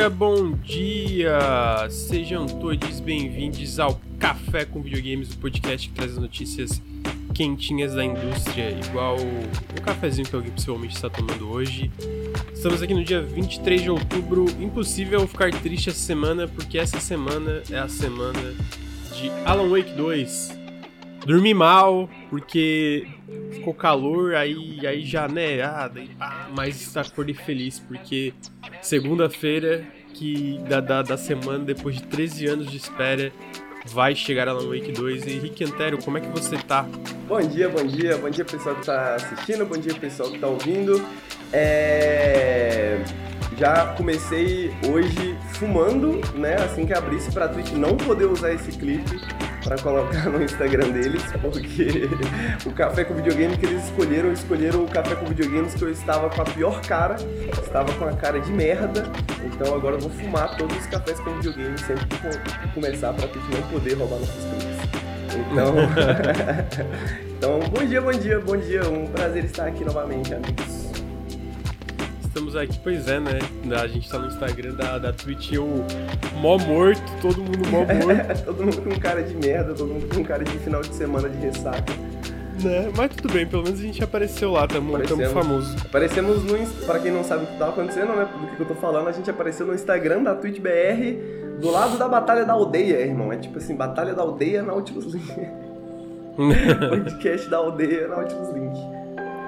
dia, bom dia! Sejam todos bem-vindos ao Café com Videogames, o podcast que traz as notícias quentinhas da indústria, igual o cafezinho que alguém possivelmente está tomando hoje. Estamos aqui no dia 23 de outubro. Impossível ficar triste essa semana, porque essa semana é a semana de Alan Wake 2. Dormi mal, porque ficou calor, aí, aí já, né, ah, daí, ah, mas acordei feliz, porque segunda-feira que da, da, da semana, depois de 13 anos de espera, vai chegar Alan Wake 2. Henrique Antero, como é que você tá? Bom dia, bom dia, bom dia pessoal que tá assistindo, bom dia pessoal que tá ouvindo. É... Já comecei hoje fumando, né? Assim que abrisse pra Twitch não poder usar esse clipe para colocar no Instagram deles, porque o café com videogame que eles escolheram, escolheram o café com videogames que eu estava com a pior cara, estava com a cara de merda, então agora eu vou fumar todos os cafés com videogame sempre que começar para Twitch não poder roubar nossos clipes. Então, então, bom dia, bom dia, bom dia, um prazer estar aqui novamente, amigos estamos aqui, pois é, né? A gente tá no Instagram da, da Twitch, eu mó morto, todo mundo mó morto. todo mundo com cara de merda, todo mundo com cara de final de semana de ressaca. Né? Mas tudo bem, pelo menos a gente apareceu lá, tamo, tamo famoso. Aparecemos no. Pra quem não sabe o que tá acontecendo, né? Do que eu tô falando, a gente apareceu no Instagram da Twitch BR, do lado da Batalha da Aldeia, irmão. É tipo assim, Batalha da Aldeia Nautilus Link. Podcast da Aldeia Nautilus Link.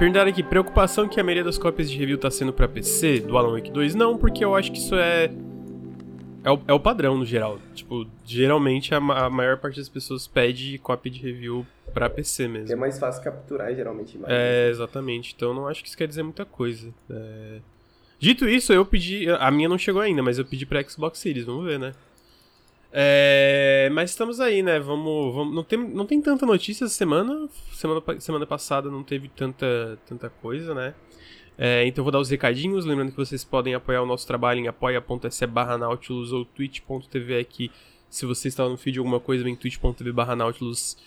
Perguntaram aqui, preocupação que a maioria das cópias de review tá sendo para PC do Alan Wake 2? Não, porque eu acho que isso é. É o, é o padrão no geral. Tipo, geralmente a, a, maior parte das pessoas pede cópia de review para PC mesmo. É mais fácil capturar, geralmente. Mais é, exatamente. Então não acho que isso quer dizer muita coisa. É... Dito isso, eu pedi. A minha não chegou ainda, mas eu pedi pra Xbox Series, vamos ver, né? É, mas estamos aí, né? Vamos, vamos, não, tem, não tem tanta notícia essa semana. Semana, semana passada não teve tanta, tanta coisa, né? É, então vou dar os recadinhos. Lembrando que vocês podem apoiar o nosso trabalho em apoia.se barra Nautilus ou twitch.tv aqui. Se você está no feed de alguma coisa, vem twitch.tv barra Nautilus,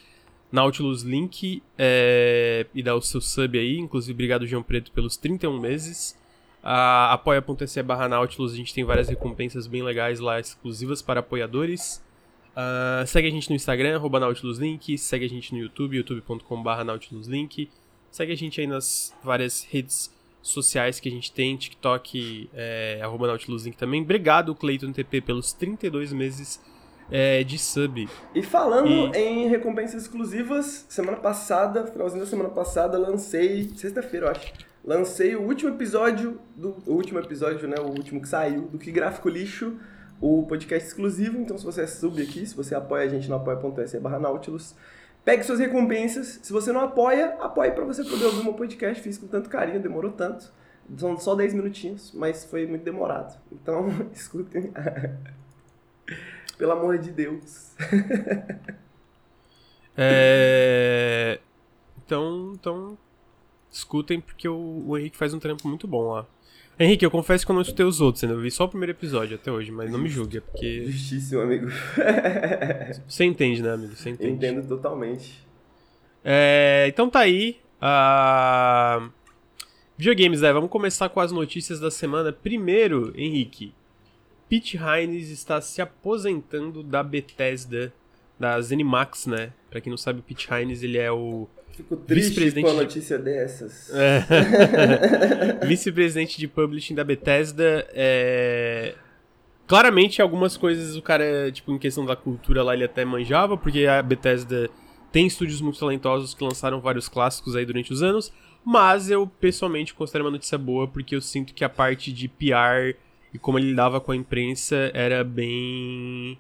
Nautilus link é, e dá o seu sub aí. Inclusive, obrigado, João Preto, pelos 31 meses. Uh, apoia.se barra Nautilus, a gente tem várias recompensas bem legais lá, exclusivas para apoiadores. Uh, segue a gente no Instagram, arroba NautilusLink, segue a gente no YouTube, youtube.com barra NautilusLink. Segue a gente aí nas várias redes sociais que a gente tem, TikTok, é, arroba NautilusLink também. Obrigado, Cleiton TP, pelos 32 meses é, de sub. E falando e... em recompensas exclusivas, semana passada, finalzinho da semana passada, lancei, sexta-feira eu acho, lancei o último episódio, do o último episódio, né, o último que saiu, do Que Gráfico Lixo, o podcast exclusivo, então se você é sub aqui, se você apoia a gente no apoia.se barra Nautilus, pegue suas recompensas, se você não apoia, apoie para você poder ouvir meu podcast, fiz com tanto carinho, demorou tanto, são só 10 minutinhos, mas foi muito demorado, então escutem, pelo amor de Deus. é... Então, então escutem porque o, o, Henrique faz um trampo muito bom lá. Henrique, eu confesso que eu não escutei os outros, ainda eu vi só o primeiro episódio até hoje, mas não me julgue, é porque. Justíssimo, amigo. Você entende, né, amigo? Você entende. Entendo totalmente. É, então tá aí. Uh... Videogames, né? Vamos começar com as notícias da semana. Primeiro, Henrique. Pete Hines está se aposentando da Bethesda, da Zenimax, né? Pra quem não sabe, o Pete Hines ele é o Fico triste com a notícia de... dessas. É. Vice-presidente de publishing da Bethesda. É... Claramente, algumas coisas o cara, tipo, em questão da cultura lá, ele até manjava, porque a Bethesda tem estúdios muito talentosos que lançaram vários clássicos aí durante os anos. Mas eu, pessoalmente, considero uma notícia boa, porque eu sinto que a parte de PR e como ele lidava com a imprensa era bem.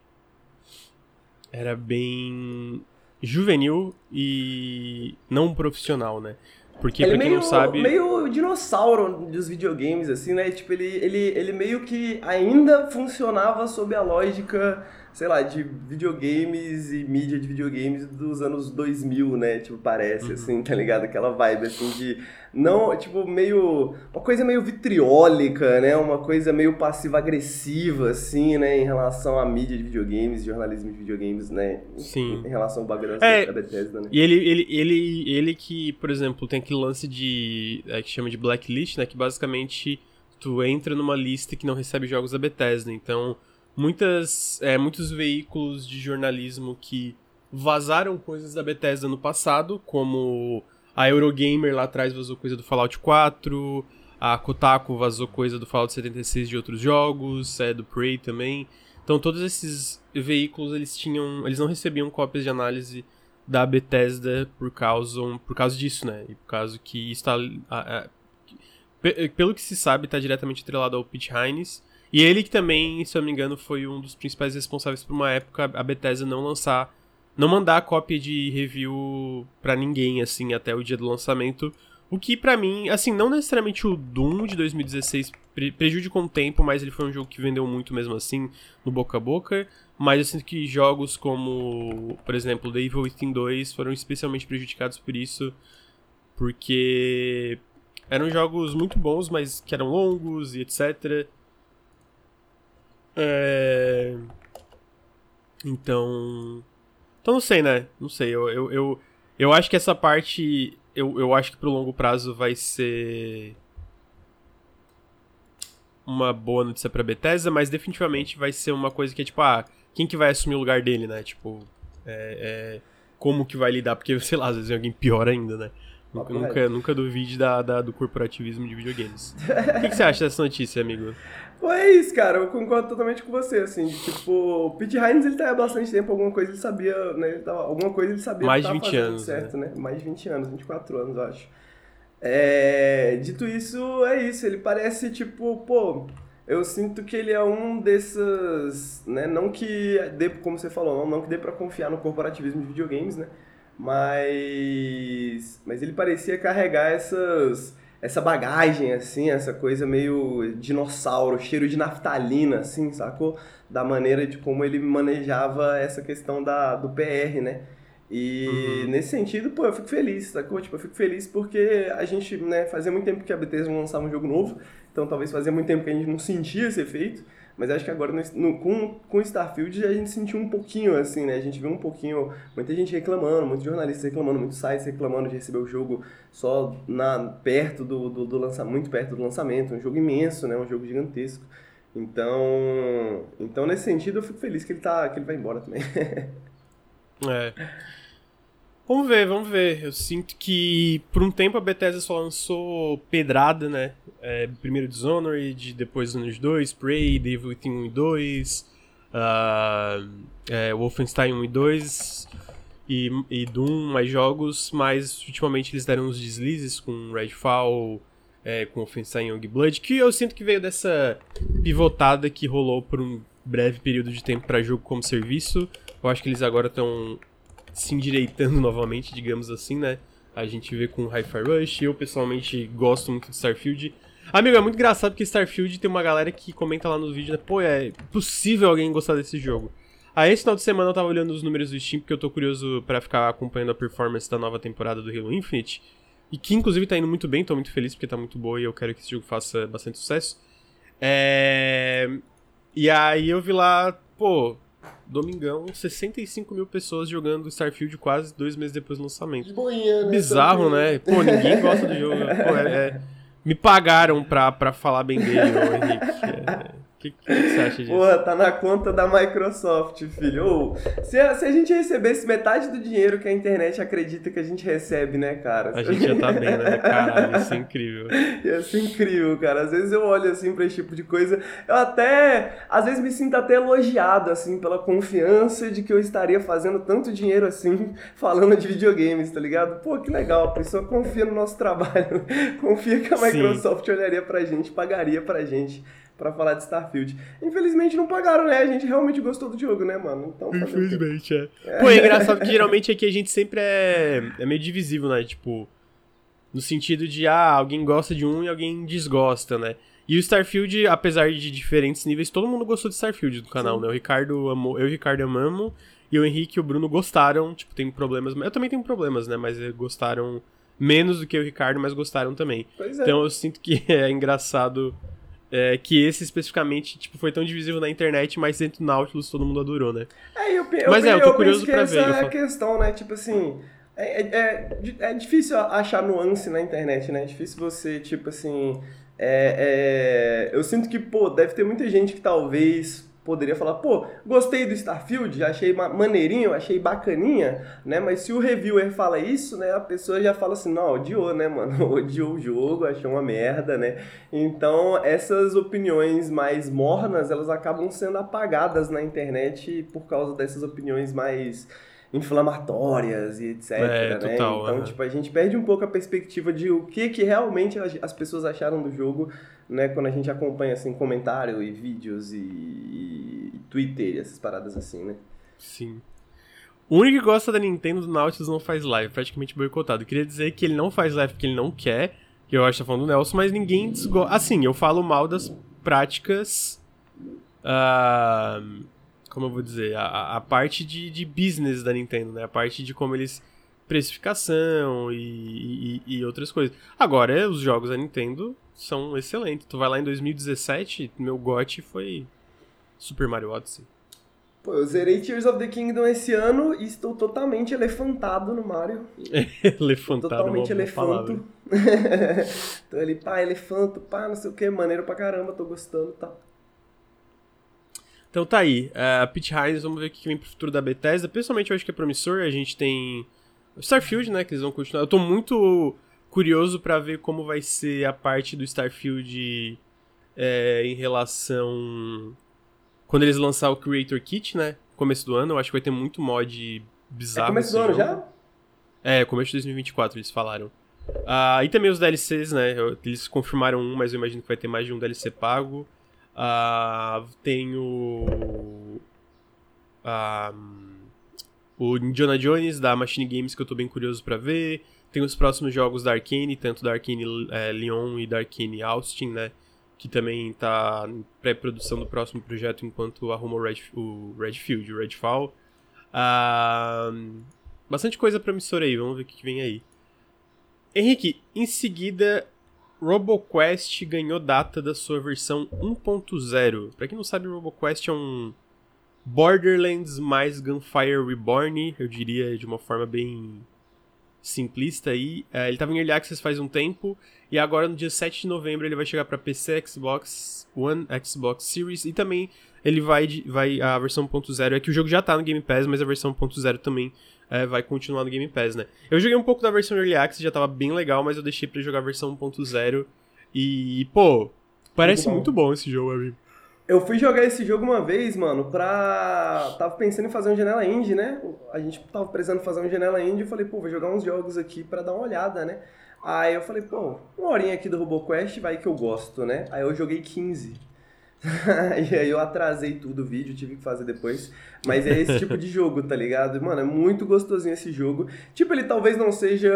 Era bem juvenil e não profissional, né? Porque, ele pra quem meio, não sabe. meio dinossauro dos videogames, assim, né? Tipo, ele, ele, ele meio que ainda funcionava sob a lógica sei lá, de videogames e mídia de videogames dos anos 2000, né? Tipo, parece, uhum. assim, tá ligado? Aquela vibe, assim, de... Não, tipo, meio... Uma coisa meio vitriólica, né? Uma coisa meio passiva-agressiva, assim, né? Em relação à mídia de videogames, jornalismo de videogames, né? Sim. Em relação ao bagulho é, da Bethesda, né? E ele, ele, ele, ele que, por exemplo, tem aquele lance de... É, que chama de blacklist, né? Que basicamente tu entra numa lista que não recebe jogos da Bethesda. Então, muitas, é, muitos veículos de jornalismo que vazaram coisas da Bethesda no passado, como a Eurogamer lá atrás vazou coisa do Fallout 4, a Kotaku vazou coisa do Fallout 76 de outros jogos, é do Prey também. Então todos esses veículos eles tinham, eles não recebiam cópias de análise da Bethesda por causa, por causa disso, né? E por causa que está pelo que se sabe está diretamente atrelado ao Pete Hines. E ele que também, se eu não me engano, foi um dos principais responsáveis por uma época a Bethesda não lançar não mandar cópia de review para ninguém, assim, até o dia do lançamento. O que para mim, assim, não necessariamente o Doom de 2016 pre prejudicou um tempo, mas ele foi um jogo que vendeu muito mesmo assim no boca a boca. Mas eu sinto que jogos como, por exemplo, The Evil Within 2 foram especialmente prejudicados por isso, porque eram jogos muito bons, mas que eram longos e etc. É... Então, então não sei, né? Não sei. Eu, eu, eu, eu acho que essa parte. Eu, eu acho que pro longo prazo vai ser. Uma boa notícia pra Bethesda, mas definitivamente vai ser uma coisa que é tipo, ah, quem que vai assumir o lugar dele, né? Tipo, é, é, como que vai lidar? Porque, sei lá, às vezes é alguém pior ainda, né? Nunca, nunca, nunca duvide da, da, do corporativismo de videogames. o que, que, você acha dessa notícia, amigo? Pô, é isso, cara. Eu concordo totalmente com você, assim. Tipo, o Pete Hines, ele tá há bastante tempo, alguma coisa ele sabia, né? Ele tava, alguma coisa ele sabia Mais de 20 anos. Certo, né? né? Mais de 20 anos, 24 anos, eu acho. É, dito isso, é isso. Ele parece, tipo, pô... Eu sinto que ele é um desses, né, não que dê, como você falou, não, não que dê para confiar no corporativismo de videogames, né, mas mas ele parecia carregar essas essa bagagem, assim, essa coisa meio dinossauro, cheiro de naftalina, assim, sacou? Da maneira de como ele manejava essa questão da, do PR, né? E uhum. nesse sentido, pô, eu fico feliz, sacou? Tipo, eu fico feliz porque a gente, né, fazia muito tempo que a Bethesda não lançava um jogo novo, então talvez fazia muito tempo que a gente não sentia esse efeito. Mas acho que agora no, no, com, com Starfield a gente sentiu um pouquinho assim, né? A gente viu um pouquinho, muita gente reclamando, muitos jornalistas reclamando, muitos sites reclamando de receber o jogo só na, perto do, do, do lançamento, muito perto do lançamento, um jogo imenso, né? Um jogo gigantesco. Então, então nesse sentido eu fico feliz que ele tá, que ele vai embora também. é. Vamos ver, vamos ver. Eu sinto que por um tempo a Bethesda só lançou pedrada, né? É, primeiro Dishonored, depois Dishonored 2, Prey, Devil Within 1 e 2, uh, é, Wolfenstein 1 e 2 e, e Doom, mais jogos, mas ultimamente eles deram uns deslizes com Redfall, é, com Wolfenstein Youngblood, que eu sinto que veio dessa pivotada que rolou por um breve período de tempo para jogo como serviço. Eu acho que eles agora estão se endireitando novamente, digamos assim, né? A gente vê com Hi-Fi Rush, eu pessoalmente gosto muito de Starfield. Amigo, é muito engraçado porque Starfield tem uma galera que comenta lá nos vídeos, né? Pô, é possível alguém gostar desse jogo. Aí esse final de semana eu tava olhando os números do Steam, porque eu tô curioso para ficar acompanhando a performance da nova temporada do Halo Infinite. E que inclusive tá indo muito bem, tô muito feliz porque tá muito boa e eu quero que esse jogo faça bastante sucesso. É... E aí eu vi lá, pô, domingão, 65 mil pessoas jogando Starfield quase dois meses depois do lançamento. Boinha, né? Bizarro, né? Pô, ninguém gosta do jogo. Pô, é, é, me pagaram pra, pra falar bem dele, Henrique. É, que, que, você acha disso? Porra, tá na conta da Microsoft, filho. Ou, se, a, se a gente recebesse metade do dinheiro que a internet acredita que a gente recebe, né, cara? A gente já tá bem, né? Caralho, isso é incrível. Ia ser incrível, cara. Às vezes eu olho assim pra esse tipo de coisa, eu até, às vezes me sinto até elogiado, assim, pela confiança de que eu estaria fazendo tanto dinheiro assim, falando de videogames, tá ligado? Pô, que legal, a pessoa confia no nosso trabalho, confia que a Microsoft Sim. olharia pra gente, pagaria pra gente para falar de Starfield. Infelizmente não pagaram, né? A gente realmente gostou do jogo, né, mano? Então, Infelizmente, é. é. Pô, é engraçado que geralmente aqui a gente sempre é, é meio divisível, né? Tipo, no sentido de, ah, alguém gosta de um e alguém desgosta, né? E o Starfield, apesar de diferentes níveis, todo mundo gostou de Starfield do canal, Sim. né? O Ricardo amou, eu e o Ricardo amamos, e o Henrique e o Bruno gostaram, tipo, tem problemas, eu também tenho problemas, né? Mas gostaram menos do que o Ricardo, mas gostaram também. Pois é. Então eu sinto que é engraçado é, que esse especificamente tipo, foi tão divisível na internet, mas dentro do Nautilus todo mundo adorou, né? É, eu, eu, mas é, eu tô curioso pra ver. Essa é a questão, né? Tipo assim, é, é, é, é, difícil achar nuance na internet, né? É difícil você, tipo assim, É, é, eu sinto que, pô, deve ter muita gente que talvez poderia falar, pô, gostei do Starfield, achei maneirinho, achei bacaninha, né? Mas se o reviewer fala isso, né, a pessoa já fala assim, não, odiou, né, mano? Odiou o jogo, achou uma merda, né? Então, essas opiniões mais mornas, elas acabam sendo apagadas na internet por causa dessas opiniões mais inflamatórias e etc. É, né? Total, então, é. tipo, a gente perde um pouco a perspectiva de o que, que realmente as pessoas acharam do jogo, né? Quando a gente acompanha, assim, comentário e vídeos e, e Twitter e essas paradas assim, né? Sim. O único que gosta da Nintendo do Nautilus não faz live, praticamente boicotado. Queria dizer que ele não faz live porque ele não quer, que eu acho que tá falando do Nelson, mas ninguém desgosta. Assim, eu falo mal das práticas. Uh como eu vou dizer, a, a parte de, de business da Nintendo, né? A parte de como eles precificação e, e, e, outras coisas. Agora, os jogos da Nintendo são excelentes. Tu vai lá em 2017, meu GOT foi Super Mario Odyssey. Pô, eu zerei Tears of the Kingdom esse ano e estou totalmente elefantado no Mario. elefantado, Totalmente elefanto. tô ali, pá, elefanto, pá, não sei o que, maneiro pra caramba, tô gostando, tá. Então tá aí, uh, Pete Hines, vamos ver o que vem pro futuro da Bethesda. Pessoalmente eu acho que é promissor, a gente tem Starfield, né, que eles vão continuar. Eu tô muito curioso para ver como vai ser a parte do Starfield é, em relação... Quando eles lançar o Creator Kit, né, começo do ano, eu acho que vai ter muito mod bizarro. É começo do ano já? É, começo de 2024 eles falaram. Uh, e também os DLCs, né, eles confirmaram um, mas eu imagino que vai ter mais de um DLC pago. Uh, tem o. Uh, o Indiana Jones da Machine Games que eu tô bem curioso para ver. Tem os próximos jogos da Arkane, tanto da Arkane é, Lyon e da Arkane Austin, né? Que também tá em pré-produção do próximo projeto enquanto arruma o, Red, o Redfield, o Redfall. Uh, bastante coisa promissora aí, vamos ver o que vem aí. Henrique, em seguida RoboQuest ganhou data da sua versão 1.0. Para quem não sabe, RoboQuest é um Borderlands mais Gunfire Reborn, eu diria de uma forma bem simplista aí. É, ele estava em Early Access faz um tempo, e agora no dia 7 de novembro ele vai chegar para PC, Xbox One, Xbox Series, e também ele vai, vai a versão 1.0, é que o jogo já está no Game Pass, mas a versão 1.0 também é, vai continuar no Game Pass, né? Eu joguei um pouco da versão Early Access, já tava bem legal, mas eu deixei pra jogar a versão 1.0. E, pô, parece muito bom, muito bom esse jogo, amigo. Eu fui jogar esse jogo uma vez, mano, pra. Tava pensando em fazer um janela indie, né? A gente tava precisando fazer um janela indie e falei, pô, vou jogar uns jogos aqui pra dar uma olhada, né? Aí eu falei, pô, uma horinha aqui do RoboQuest vai que eu gosto, né? Aí eu joguei 15. e aí eu atrasei tudo o vídeo, tive que fazer depois. Mas é esse tipo de jogo, tá ligado? Mano, é muito gostosinho esse jogo. Tipo, ele talvez não seja,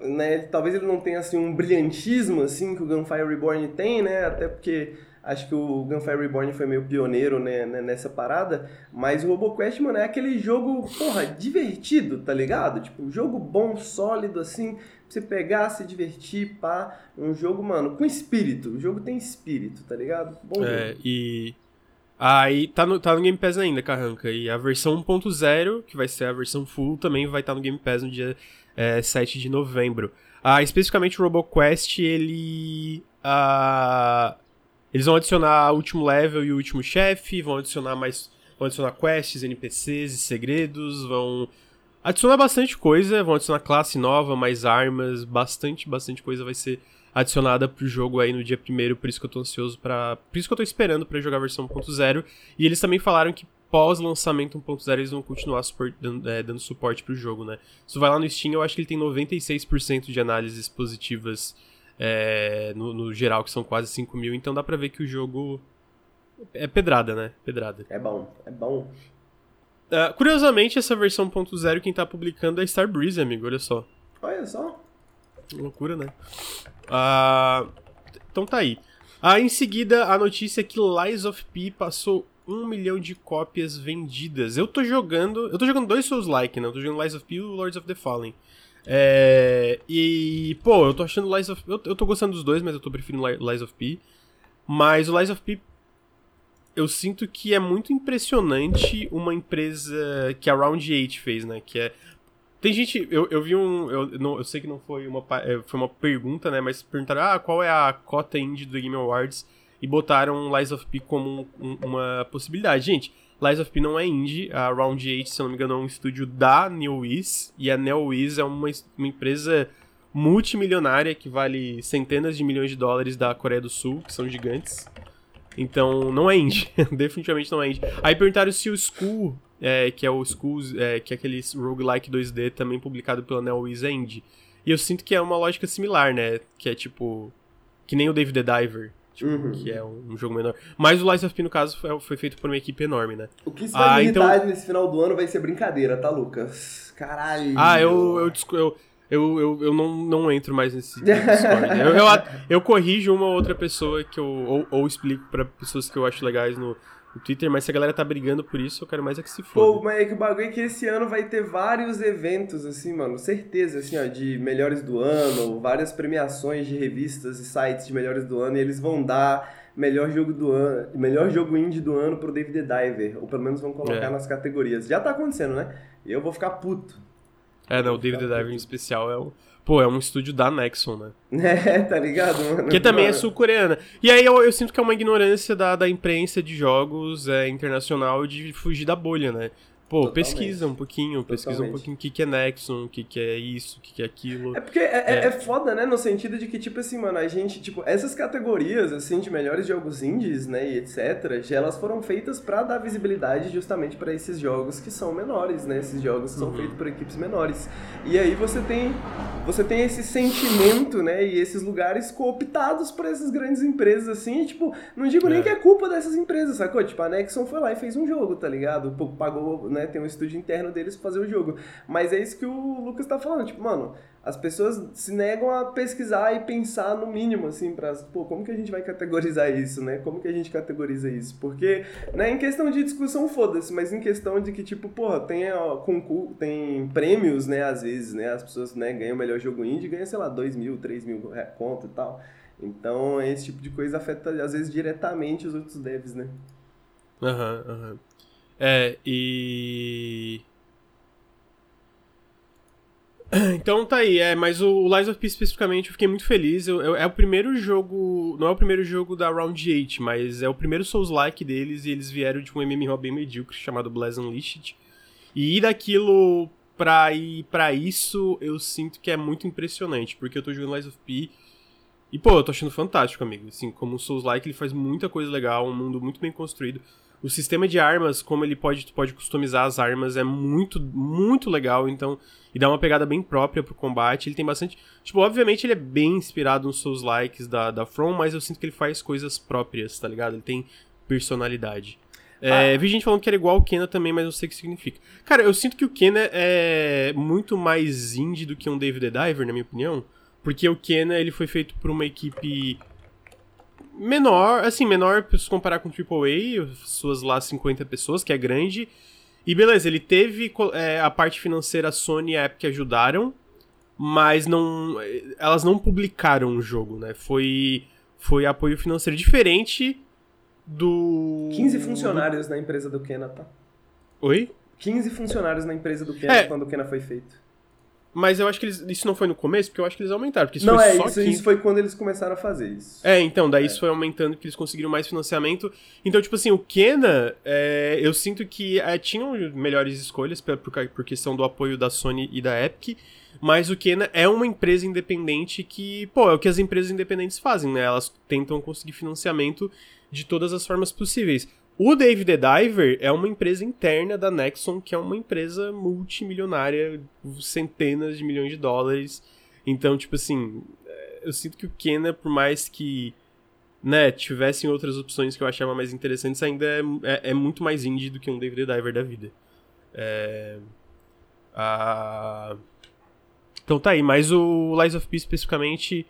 né? Talvez ele não tenha, assim, um brilhantismo, assim, que o Gunfire Reborn tem, né? Até porque acho que o Gunfire Reborn foi meio pioneiro né, né, nessa parada, mas o RoboQuest, mano, é aquele jogo, porra, divertido, tá ligado? Tipo, jogo bom, sólido, assim, você pegar, se divertir, pá. Um jogo, mano, com espírito. O jogo tem espírito, tá ligado? Bom é, jogo. e. Aí tá no, tá no Game Pass ainda, Carranca. E a versão 1.0, que vai ser a versão full, também vai estar tá no Game Pass no dia é, 7 de novembro. Ah, especificamente o RoboQuest, ele. Ah, eles vão adicionar o último level e o último chefe, vão adicionar mais. Vão adicionar quests, NPCs e segredos, vão adicionar bastante coisa, vão adicionar classe nova, mais armas, bastante, bastante coisa vai ser adicionada pro jogo aí no dia primeiro, por isso que eu tô ansioso para, por isso que eu tô esperando para jogar a versão 1.0. E eles também falaram que pós lançamento 1.0 eles vão continuar support, dando, é, dando suporte pro jogo, né? Se vai lá no Steam, eu acho que ele tem 96% de análises positivas é, no, no, geral, que são quase 5 mil, então dá pra ver que o jogo é pedrada, né? Pedrada. É bom, é bom. Uh, curiosamente, essa versão 1.0 quem tá publicando é Starbreeze, amigo, olha só. Olha só. Loucura, né? Uh, então tá aí. Uh, em seguida, a notícia é que Lies of P passou um milhão de cópias vendidas. Eu tô jogando. Eu tô jogando dois Souls-like, né? Eu tô jogando Lies of P e Lords of the Fallen. É, e, pô, eu tô achando Lies of. Eu, eu tô gostando dos dois, mas eu tô preferindo Lies of P. Mas o Lies of P eu sinto que é muito impressionante uma empresa que a Round 8 fez, né? Que é Tem gente, eu, eu vi um, eu, não, eu sei que não foi uma, é, foi uma pergunta, né, mas perguntaram, ah, qual é a cota indie do Game Awards? E botaram Lies of P como um, uma possibilidade. Gente, Lies of P não é indie, a Round 8, se eu não me engano, é um estúdio da NeoWiz, e a NeoWiz é uma, uma empresa multimilionária que vale centenas de milhões de dólares da Coreia do Sul, que são gigantes. Então, não é indie. Definitivamente não é indie. Aí perguntaram se o School, é, que é o School, é, que é aquele roguelike 2D também publicado pela NeoWiz, é indie. E eu sinto que é uma lógica similar, né? Que é tipo. Que nem o David the Diver. Tipo, uhum. que é um, um, jogo menor. Mas o Lies of P, no caso, foi, foi, feito por uma equipe enorme, né? O que isso vai ah, então... nesse final do ano vai ser brincadeira, tá, Lucas? Caralho. Ah, eu, eu, eu, eu, eu, eu não, não entro mais nesse Discord. eu, eu, eu, corrijo uma ou outra pessoa que eu. Ou, ou explico para pessoas que eu acho legais no, no Twitter, mas se a galera tá brigando por isso, eu quero mais é que se foda. Pô, mas é que o bagulho é que esse ano vai ter vários eventos, assim, mano, certeza, assim, ó, de melhores do ano, várias premiações de revistas e sites de melhores do ano, e eles vão dar melhor jogo do ano, melhor jogo indie do ano pro David Diver, ou pelo menos vão colocar é. nas categorias. Já tá acontecendo, né? Eu vou ficar puto. É, não, o David the Diver em especial é um. Pô, é um estúdio da Nexon, né? É, tá ligado, mano? Que também é sul-coreana. E aí eu, eu, sinto que é uma ignorância da, da imprensa de jogos é, internacional de fugir da bolha, né? Pô, Totalmente. pesquisa um pouquinho, pesquisa Totalmente. um pouquinho o que, que é Nexon, o que, que é isso, o que, que é aquilo. É porque é, é. é, foda, né? No sentido de que, tipo assim, mano, a gente, tipo, essas categorias, assim, de melhores jogos indies, né, e etc., elas foram feitas para dar visibilidade justamente para esses jogos que são menores, né? Esses jogos que são uhum. feitos por equipes menores. E aí você tem, você tem esse sentimento, né, e esses lugares cooptados por essas grandes empresas, assim, e, tipo, não digo nem é. que é culpa dessas empresas, sacou? Tipo, a Nexon foi lá e fez um jogo, tá ligado? Pagou, né? Né? Tem um estúdio interno deles pra fazer o jogo. Mas é isso que o Lucas tá falando, tipo, mano, as pessoas se negam a pesquisar e pensar no mínimo, assim, pra, pô, como que a gente vai categorizar isso, né? Como que a gente categoriza isso? Porque, né, em questão de discussão, foda-se, mas em questão de que, tipo, porra, tem, ó, concurso, tem prêmios, né, às vezes, né? As pessoas, né, ganham o melhor jogo indie, ganham, sei lá, 2 mil, 3 mil é, conto e tal. Então, esse tipo de coisa afeta, às vezes, diretamente os outros devs, né? Aham, uhum, aham. Uhum. É, e. Então tá aí, é, mas o Lies of P especificamente eu fiquei muito feliz. Eu, eu, é o primeiro jogo. Não é o primeiro jogo da Round 8, mas é o primeiro Souls-like deles e eles vieram de um MMO bem medíocre chamado Blazing Unleashed. E ir daquilo pra ir pra isso, eu sinto que é muito impressionante, porque eu tô jogando Lies of P. E, pô, eu tô achando fantástico, amigo. Assim, como o Souls-like, ele faz muita coisa legal, um mundo muito bem construído. O sistema de armas, como ele pode, pode customizar as armas, é muito, muito legal, então. E dá uma pegada bem própria pro combate. Ele tem bastante. Tipo, obviamente ele é bem inspirado nos seus likes da, da From, mas eu sinto que ele faz coisas próprias, tá ligado? Ele tem personalidade. É, ah. Vi gente falando que era igual o Kena também, mas não sei o que significa. Cara, eu sinto que o Kena é muito mais indie do que um David the Diver, na minha opinião. Porque o Kena ele foi feito por uma equipe menor, assim, menor se comparar com o AAA, suas lá 50 pessoas, que é grande. E beleza, ele teve é, a parte financeira, a Sony e a Epic ajudaram, mas não elas não publicaram o jogo, né? Foi foi apoio financeiro diferente do 15 funcionários na empresa do Kena, tá? Oi? 15 funcionários na empresa do Kena é, quando o Kena foi feito. Mas eu acho que eles, isso não foi no começo, porque eu acho que eles aumentaram. Porque isso não, foi é, só isso, 15... isso foi quando eles começaram a fazer isso. É, então, daí é. isso foi aumentando, que eles conseguiram mais financiamento. Então, tipo assim, o Kena, é, eu sinto que é, tinham melhores escolhas por, por questão do apoio da Sony e da Epic, mas o Kena é uma empresa independente que, pô, é o que as empresas independentes fazem, né? Elas tentam conseguir financiamento de todas as formas possíveis. O David the Diver é uma empresa interna da Nexon, que é uma empresa multimilionária, centenas de milhões de dólares. Então, tipo assim, é, eu sinto que o Kena, por mais que né, tivessem outras opções que eu achava mais interessantes, ainda é, é, é muito mais indie do que um David the Diver da vida. É... Então tá aí, mas o Lies of Peace especificamente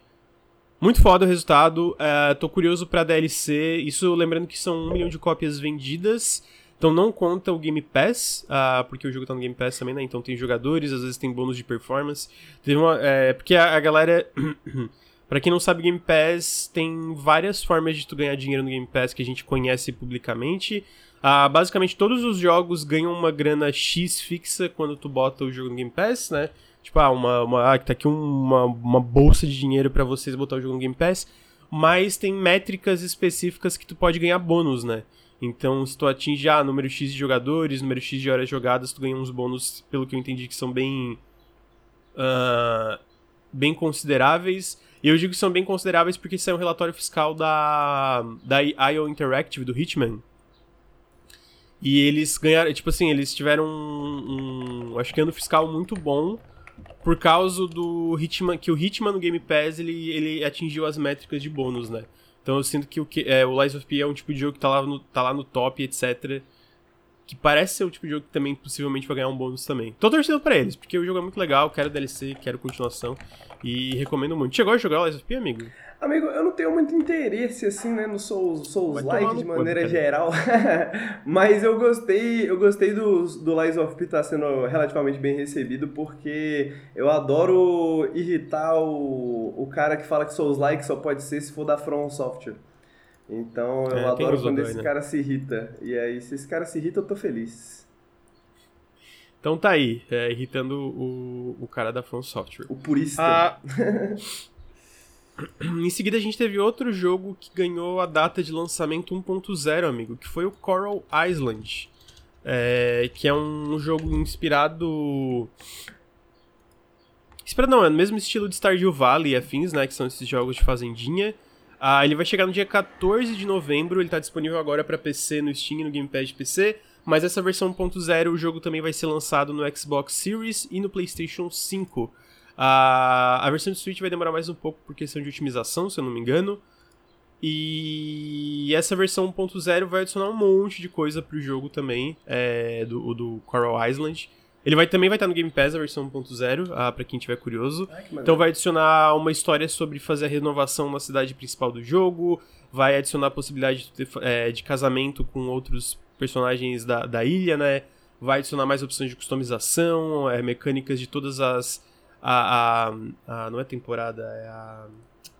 muito foda o resultado. Uh, tô curioso pra DLC. Isso lembrando que são um milhão de cópias vendidas. Então não conta o Game Pass, uh, porque o jogo tá no Game Pass também, né? Então tem jogadores, às vezes tem bônus de performance. Teve uma, é, porque a, a galera. para quem não sabe, Game Pass tem várias formas de tu ganhar dinheiro no Game Pass que a gente conhece publicamente. Ah, basicamente, todos os jogos ganham uma grana X fixa quando tu bota o jogo no Game Pass, né? Tipo, ah, uma, uma, ah, tá aqui uma, uma bolsa de dinheiro para vocês botar o jogo no Game Pass. Mas tem métricas específicas que tu pode ganhar bônus, né? Então, se tu atinge ah, número X de jogadores, número X de horas jogadas, tu ganha uns bônus, pelo que eu entendi, que são bem. Uh, bem consideráveis. E eu digo que são bem consideráveis porque isso é um relatório fiscal da, da IO Interactive, do Hitman, e eles ganharam, tipo assim, eles tiveram um, um, acho que ano fiscal muito bom por causa do Hitman, que o Hitman no Game Pass, ele, ele atingiu as métricas de bônus, né? Então eu sinto que o, que, é, o Lies of P é um tipo de jogo que tá lá no, tá lá no top, etc. Que parece ser o tipo de jogo que também possivelmente vai ganhar um bônus também. Tô torcendo pra eles, porque o jogo é muito legal, quero DLC, quero continuação. E recomendo muito. Chegou a jogar o Lies of P, amigo? Amigo, eu não tenho muito interesse, assim, né, no Souls, Souls Like de maneira geral, mas eu gostei, eu gostei do, do Lies of P estar tá sendo relativamente bem recebido, porque eu adoro irritar o, o cara que fala que Souls Like só pode ser se for da From Software. Então eu é, adoro quando esse né? cara se irrita. E aí, se esse cara se irrita, eu tô feliz. Então tá aí, é, irritando o, o cara da From Software. O purista. Ah... Em seguida a gente teve outro jogo que ganhou a data de lançamento 1.0, amigo, que foi o Coral Island. É, que é um jogo inspirado. Inspirado não, é no mesmo estilo de Stardew Valley e afins, né? Que são esses jogos de fazendinha. Ah, ele vai chegar no dia 14 de novembro, ele está disponível agora para PC no Steam e no Game Pass de PC, mas essa versão 1.0 o jogo também vai ser lançado no Xbox Series e no PlayStation 5. A, a versão de Switch vai demorar mais um pouco por questão de otimização, se eu não me engano. E essa versão 1.0 vai adicionar um monte de coisa pro jogo também, é, do, do Coral Island. Ele vai, também vai estar no Game Pass, a versão 1.0, ah, pra quem tiver curioso. Ai, então vai adicionar uma história sobre fazer a renovação na cidade principal do jogo, vai adicionar a possibilidade de, é, de casamento com outros personagens da, da ilha, né? Vai adicionar mais opções de customização, é, mecânicas de todas as a, a, a, Não é temporada, é a.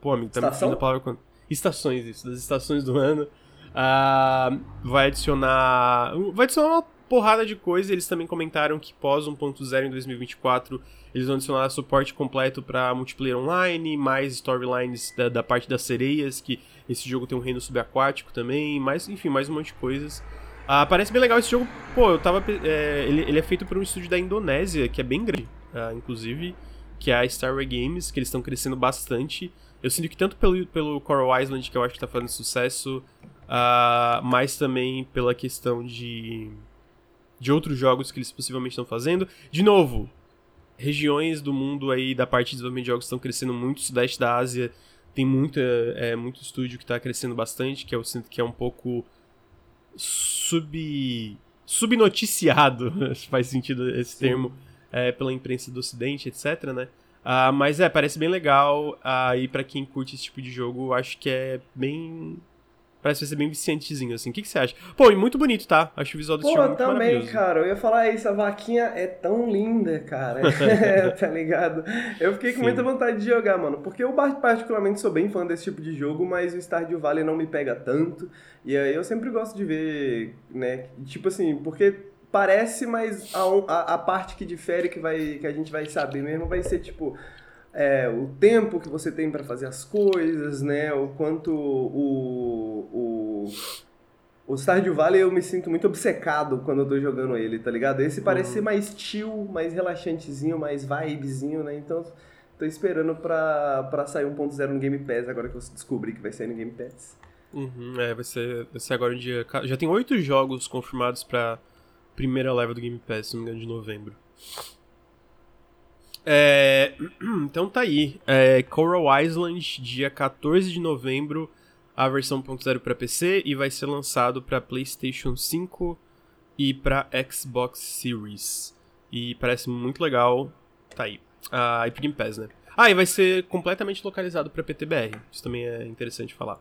Pô, amigo, tá Estação? me a palavra quando. Estações, isso, das estações do ano. Uh, vai adicionar. Vai adicionar uma porrada de coisa. Eles também comentaram que pós 1.0 em 2024 eles vão adicionar suporte completo para multiplayer online, mais storylines da, da, parte das sereias, que esse jogo tem um reino subaquático também, mais, enfim, mais um monte de coisas. Uh, parece bem legal esse jogo. Pô, eu tava. É, ele, ele, é feito por um estúdio da Indonésia, que é bem grande, uh, inclusive que é a Starway Games, que eles estão crescendo bastante. Eu sinto que tanto pelo, pelo Coral Island, que eu acho que está fazendo sucesso, uh, mas também pela questão de, de outros jogos que eles possivelmente estão fazendo. De novo, regiões do mundo aí da parte de desenvolvimento de jogos estão crescendo muito. O sudeste da Ásia tem muita, é, muito estúdio que está crescendo bastante, que eu sinto que é um pouco sub subnoticiado, faz sentido esse Sim. termo, é, pela imprensa do ocidente, etc, né? Uh, mas é, parece bem legal. Uh, e para quem curte esse tipo de jogo, acho que é bem. Parece ser bem viciantezinho, assim. O que, que você acha? Pô, e muito bonito, tá? Acho o visual desse Pô, jogo muito também, cara. Eu ia falar isso. A vaquinha é tão linda, cara. tá ligado? Eu fiquei com Sim. muita vontade de jogar, mano. Porque eu particularmente sou bem fã desse tipo de jogo, mas o Stardew Valley não me pega tanto. E aí eu sempre gosto de ver, né? Tipo assim, porque parece, mas a, a, a, parte que difere, que, vai, que a gente vai saber mesmo, vai ser tipo é, o tempo que você tem para fazer as coisas, né? O quanto o, o, o Stardew Valley eu me sinto muito obcecado quando eu tô jogando ele, tá ligado? Esse parece uhum. ser mais chill, mais relaxantezinho, mais vibezinho, né? Então tô esperando pra, pra sair 1.0 no Game Pass, agora que eu descobri que vai sair no Game Pass. Uhum, é, vai ser, vai ser agora um dia. Já tem oito jogos confirmados pra primeira leva do Game Pass, se não me engano, de novembro. É, então tá aí. É, Coral Island, dia 14 de novembro, a versão 1.0 para PC e vai ser lançado para PlayStation 5 e para Xbox Series. E parece muito legal. Tá aí. Ah, e Game Pass, né? Ah, e vai ser completamente localizado para PTBR. Isso também é interessante falar.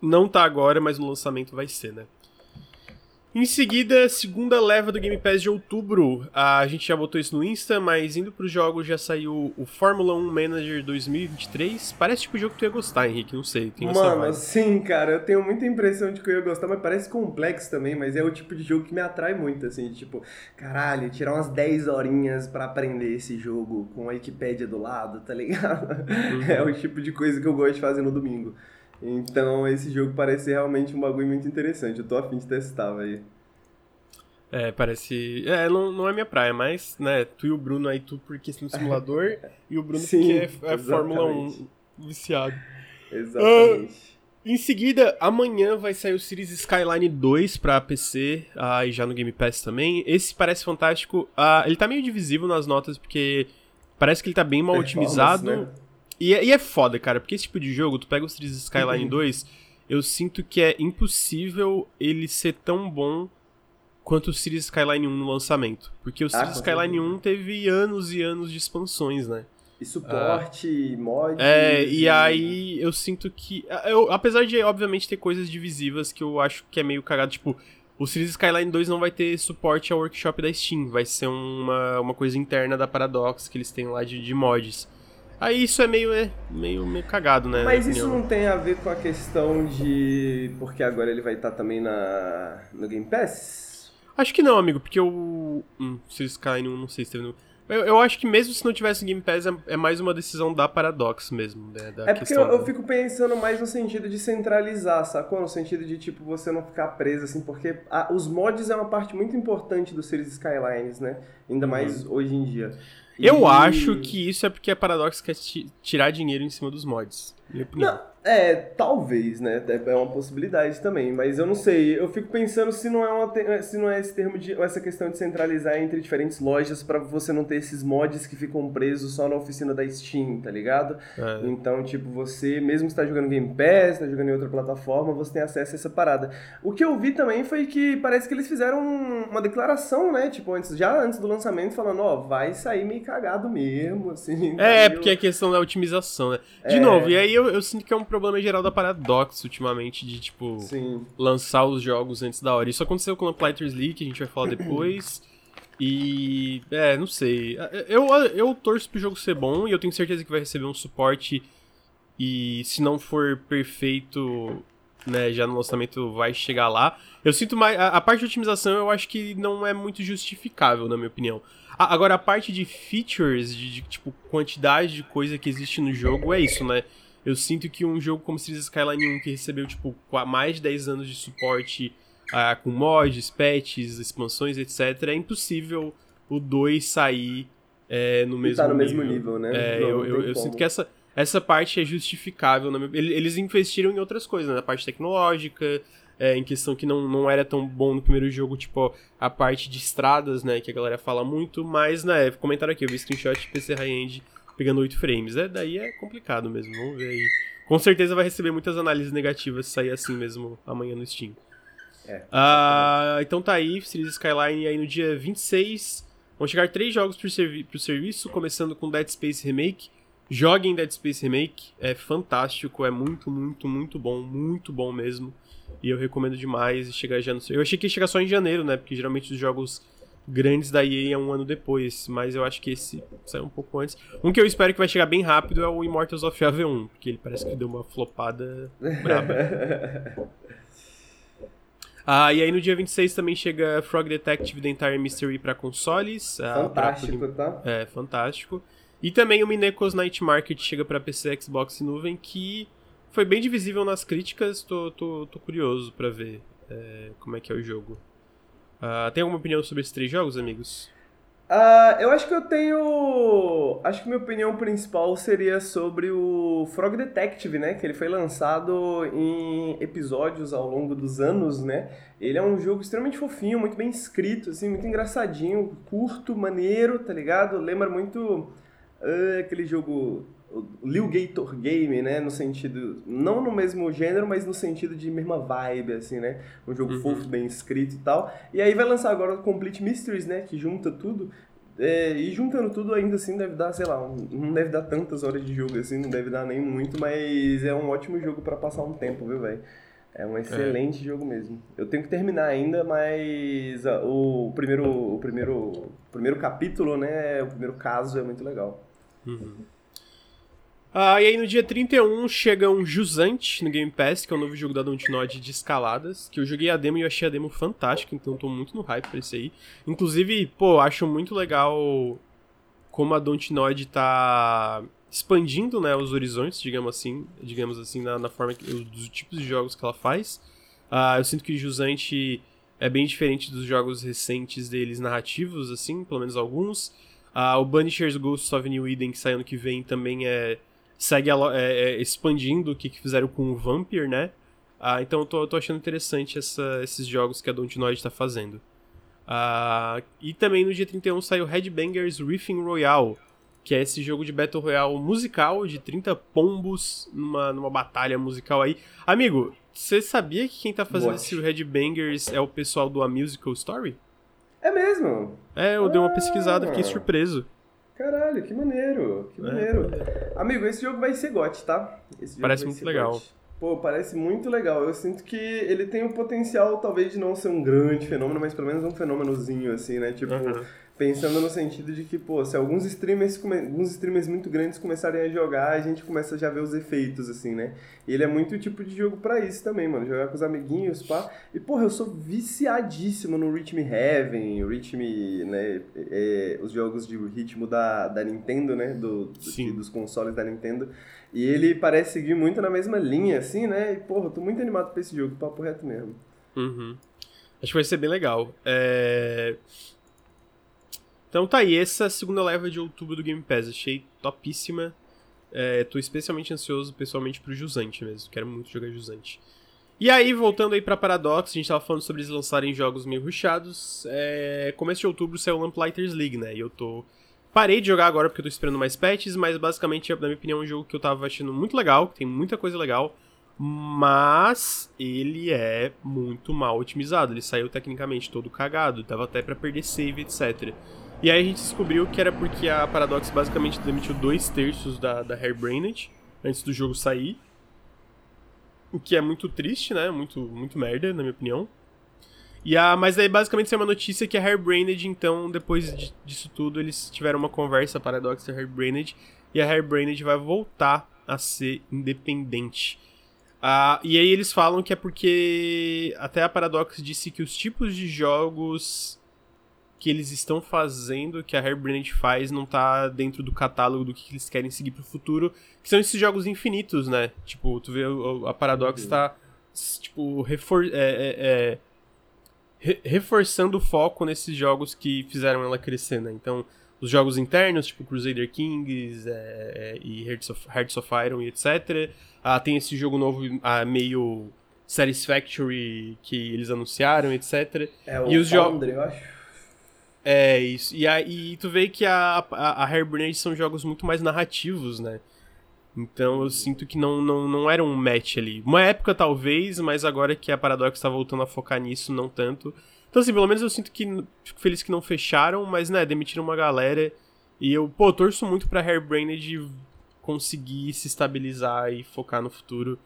Não tá agora, mas no lançamento vai ser, né? Em seguida, segunda leva do Game Pass de outubro. A gente já botou isso no Insta, mas indo pros jogos já saiu o Fórmula 1 Manager 2023. Parece tipo jogo que tu ia gostar, Henrique, não sei. Tem Mano, sim, cara, eu tenho muita impressão de que eu ia gostar, mas parece complexo também, mas é o tipo de jogo que me atrai muito, assim, tipo, caralho, tirar umas 10 horinhas para aprender esse jogo com a Wikipédia do lado, tá ligado? Uhum. É o tipo de coisa que eu gosto de fazer no domingo. Então esse jogo parece realmente um bagulho muito interessante. Eu tô afim de testar, velho. É, parece. É, não, não é minha praia, mas, né, tu e o Bruno aí, tu porque no simulador e o Bruno Sim, porque é, é Fórmula 1 viciado. Exatamente. Uh, em seguida, amanhã vai sair o Series Skyline 2 pra PC uh, e já no Game Pass também. Esse parece fantástico. Uh, ele tá meio divisível nas notas porque parece que ele tá bem mal otimizado. Né? E é, e é foda, cara, porque esse tipo de jogo, tu pega o Cities Skyline uhum. 2, eu sinto que é impossível ele ser tão bom quanto o Cities Skyline 1 no lançamento. Porque o ah, Cities Skyline 1 teve anos e anos de expansões, né? E suporte, ah, mod. É, e, e aí eu sinto que. Eu, apesar de, obviamente, ter coisas divisivas que eu acho que é meio cagado, tipo. O Cities Skyline 2 não vai ter suporte ao workshop da Steam, vai ser uma, uma coisa interna da Paradox que eles têm lá de, de mods. Aí isso é meio, é, meio, meio cagado, né? Mas isso não tem a ver com a questão de. Porque agora ele vai estar também na, no Game Pass? Acho que não, amigo, porque o. Hum, se Sky não, não sei se teve no. Eu, eu, acho que mesmo se não tivesse Game Pass, é, é mais uma decisão da Paradox mesmo. Né, é porque eu, eu, fico pensando mais no sentido de centralizar, sacou? No sentido de, tipo, você não ficar preso, assim, porque a, os mods é uma parte muito importante do Series Skylines, né? Ainda mais uhum. hoje em dia. Eu acho que isso é porque a Paradox quer tirar dinheiro em cima dos mods. Não, é, talvez, né? É uma possibilidade também, mas eu não sei. Eu fico pensando se não é, uma, se não é esse termo de essa questão de centralizar entre diferentes lojas para você não ter esses mods que ficam presos só na oficina da Steam, tá ligado? É. Então, tipo, você mesmo está jogando Game Pass, está jogando em outra plataforma, você tem acesso a essa parada. O que eu vi também foi que parece que eles fizeram uma declaração, né? Tipo, antes, já antes do lançamento, falando, ó, oh, vai sair meio cagado mesmo, assim. É, porque é questão da otimização, né? De é... novo, e aí eu, eu sinto que é um problema geral da Paradox ultimamente, de, tipo, Sim. lançar os jogos antes da hora. Isso aconteceu com o Lamplighter's League, que a gente vai falar depois. E. É, não sei. Eu, eu torço pro jogo ser bom e eu tenho certeza que vai receber um suporte. E se não for perfeito, né, já no lançamento vai chegar lá. Eu sinto mais. A, a parte de otimização eu acho que não é muito justificável, na minha opinião. A, agora, a parte de features, de, de, tipo, quantidade de coisa que existe no jogo, é isso, né? Eu sinto que um jogo como Cities Skyline 1, que recebeu, tipo, mais de 10 anos de suporte uh, com mods, patches, expansões, etc., é impossível o 2 sair é, no mesmo tá no nível. mesmo nível, né? É, não, eu, eu, eu sinto que essa, essa parte é justificável. Minha... Eles investiram em outras coisas, né? na parte tecnológica, é, em questão que não, não era tão bom no primeiro jogo, tipo, a parte de estradas, né? Que a galera fala muito, mas, né, comentaram aqui, eu vi screenshot de PC High-End pegando 8 frames. É, daí é complicado mesmo, vamos ver aí. Com certeza vai receber muitas análises negativas se sair assim mesmo amanhã no Steam. É. Uh, então tá aí, Series Skyline aí no dia 26. Vão chegar três jogos pro, servi pro serviço, começando com Dead Space Remake. Joguem Dead Space Remake, é fantástico, é muito, muito, muito bom, muito bom mesmo. E eu recomendo demais chegar já no. Eu achei que ia chegar só em janeiro, né? Porque geralmente os jogos grandes da EA é um ano depois, mas eu acho que esse saiu um pouco antes. Um que eu espero que vai chegar bem rápido é o Immortals of AV1, porque ele parece que deu uma flopada braba. ah, e aí no dia 26 também chega Frog Detective The Entire Mystery para consoles. Ah, fantástico, pra... tá? É, fantástico. E também o Mineco's Night Market chega para PC, Xbox e nuvem, que foi bem divisível nas críticas, tô, tô, tô curioso para ver é, como é que é o jogo. Uh, tem alguma opinião sobre esses três jogos, amigos? Uh, eu acho que eu tenho. Acho que minha opinião principal seria sobre o Frog Detective, né? Que ele foi lançado em episódios ao longo dos anos, né? Ele é um jogo extremamente fofinho, muito bem escrito, assim, muito engraçadinho, curto, maneiro, tá ligado? Lembra muito uh, aquele jogo o Lil Gator Game, né? No sentido. Não no mesmo gênero, mas no sentido de mesma vibe, assim, né? Um jogo uhum. fofo, bem escrito e tal. E aí vai lançar agora o Complete Mysteries, né? Que junta tudo. É, e juntando tudo ainda assim deve dar, sei lá, um, não deve dar tantas horas de jogo assim, não deve dar nem muito, mas é um ótimo jogo para passar um tempo, viu, velho? É um excelente é. jogo mesmo. Eu tenho que terminar ainda, mas uh, o primeiro, o primeiro, o primeiro capítulo, né, o primeiro caso é muito legal. Uhum. Ah, e aí no dia 31 chega um Jusante no Game Pass, que é o um novo jogo da Dontnod de escaladas, que eu joguei a demo e eu achei a demo fantástica, então tô muito no hype pra esse aí. Inclusive, pô, acho muito legal como a Dontnod tá expandindo, né, os horizontes, digamos assim, digamos assim, na, na forma que, dos tipos de jogos que ela faz. Ah, eu sinto que Jusante é bem diferente dos jogos recentes deles narrativos, assim, pelo menos alguns. Ah, o Banishers Ghost of New Eden, que sai ano que vem, também é segue é, é, expandindo o que, que, fizeram com o Vampire, né? Ah, então eu tô, eu tô achando interessante essa, esses jogos que a Dontnod está fazendo. Ah, e também no dia 31 saiu Headbangers Riffing Royale, que é esse jogo de Battle Royale musical de 30 pombos numa, numa batalha musical aí. Amigo, você sabia que quem tá fazendo What? esse Headbangers é o pessoal do A Musical Story? É mesmo? É, eu ah. dei uma pesquisada, fiquei surpreso. Caralho, que maneiro, que é, maneiro. É. Amigo, esse jogo vai ser GOT, tá? parece muito legal. GOT. Pô, parece muito legal. Eu sinto que ele tem o potencial, talvez, de não ser um grande fenômeno, mas pelo menos um fenômenozinho, assim, né? Tipo, uhum pensando no sentido de que, pô, se alguns streamers, alguns streamers muito grandes começarem a jogar, a gente começa já a ver os efeitos, assim, né? E ele é muito tipo de jogo para isso também, mano. Jogar com os amiguinhos, pá. E, porra, eu sou viciadíssimo no Rhythm Heaven, o Rhythm, né? É, os jogos de ritmo da, da Nintendo, né? Do, do dos consoles da Nintendo. E ele parece seguir muito na mesma linha, assim, né? E, porra, eu tô muito animado pra esse jogo, papo reto mesmo. Uhum. Acho que vai ser bem legal. É... Então tá aí, essa segunda leva de outubro do Game Pass. Achei topíssima. É, tô especialmente ansioso pessoalmente pro Jusante mesmo. Quero muito jogar Jusante. E aí, voltando aí pra Paradox, a gente tava falando sobre eles lançarem jogos meio rushados. É, começo de outubro saiu o Lamplighters League, né? E eu tô. Parei de jogar agora porque eu tô esperando mais patches, mas basicamente, na minha opinião, é um jogo que eu tava achando muito legal, que tem muita coisa legal, mas ele é muito mal otimizado. Ele saiu tecnicamente todo cagado, tava até para perder save, etc. E aí a gente descobriu que era porque a Paradox basicamente demitiu dois terços da, da Hairbrained antes do jogo sair. O que é muito triste, né? Muito, muito merda, na minha opinião. E a, mas aí basicamente isso é uma notícia que a Hairbrained, então, depois de, disso tudo, eles tiveram uma conversa, a Paradox e a Hairbrained, e a Hairbrained vai voltar a ser independente. Ah, e aí eles falam que é porque até a Paradox disse que os tipos de jogos que eles estão fazendo, que a Hairbrand faz, não tá dentro do catálogo do que eles querem seguir pro futuro, que são esses jogos infinitos, né? Tipo, tu vê a Paradox uhum. tá, tipo, refor é, é, é, re reforçando o foco nesses jogos que fizeram ela crescer, né? Então, os jogos internos, tipo Crusader Kings é, é, e Hearts of, Hearts of Iron e etc. Ah, tem esse jogo novo ah, meio Satisfactory que eles anunciaram, etc. É o e os jogos eu acho. É, isso. E aí tu vê que a, a, a Hairbrand são jogos muito mais narrativos, né? Então eu sinto que não, não, não era um match ali. Uma época talvez, mas agora que a Paradox tá voltando a focar nisso, não tanto. Então assim, pelo menos eu sinto que fico feliz que não fecharam, mas né, demitiram uma galera. E eu, pô, torço muito pra Hairbrained conseguir se estabilizar e focar no futuro.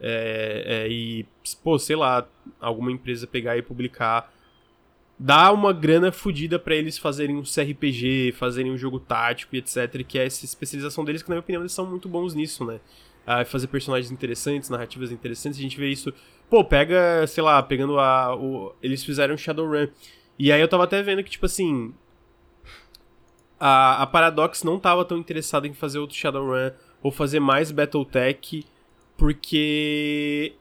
É, é, e, pô, sei lá, alguma empresa pegar e publicar dá uma grana fodida para eles fazerem um CRPG, fazerem um jogo tático e etc, que é essa especialização deles, que na minha opinião eles são muito bons nisso, né? Ah, fazer personagens interessantes, narrativas interessantes, a gente vê isso... Pô, pega, sei lá, pegando a... O, eles fizeram Shadowrun, e aí eu tava até vendo que, tipo assim... A, a Paradox não tava tão interessada em fazer outro Shadowrun, ou fazer mais Battletech, porque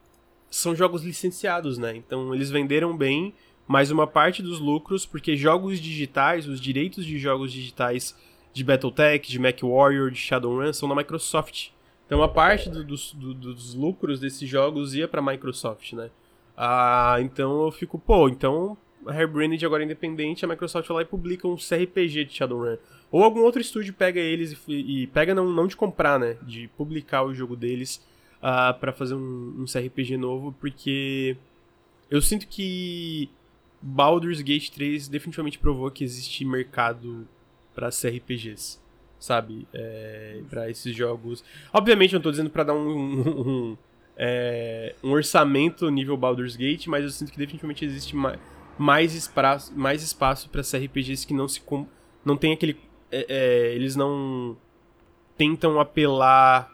são jogos licenciados, né? Então eles venderam bem mas uma parte dos lucros, porque jogos digitais, os direitos de jogos digitais de Battletech, de MechWarrior, de Shadowrun são da Microsoft. Então uma parte do, dos, do, dos lucros desses jogos ia para Microsoft, né? Ah, então eu fico, pô, então a Hairbrained agora é independente, a Microsoft vai lá e publica um CRPG de Shadowrun. Ou algum outro estúdio pega eles e, e pega não, não de comprar, né? De publicar o jogo deles uh, para fazer um, um CRPG novo, porque eu sinto que Baldur's Gate 3 definitivamente provou que existe mercado para CRPGs, sabe? É, para esses jogos. Obviamente, eu não tô dizendo para dar um, um, um, é, um orçamento nível Baldur's Gate, mas eu sinto que definitivamente existe mais, mais espaço, mais espaço para CRPGs que não se não tem aquele é, é, eles não tentam apelar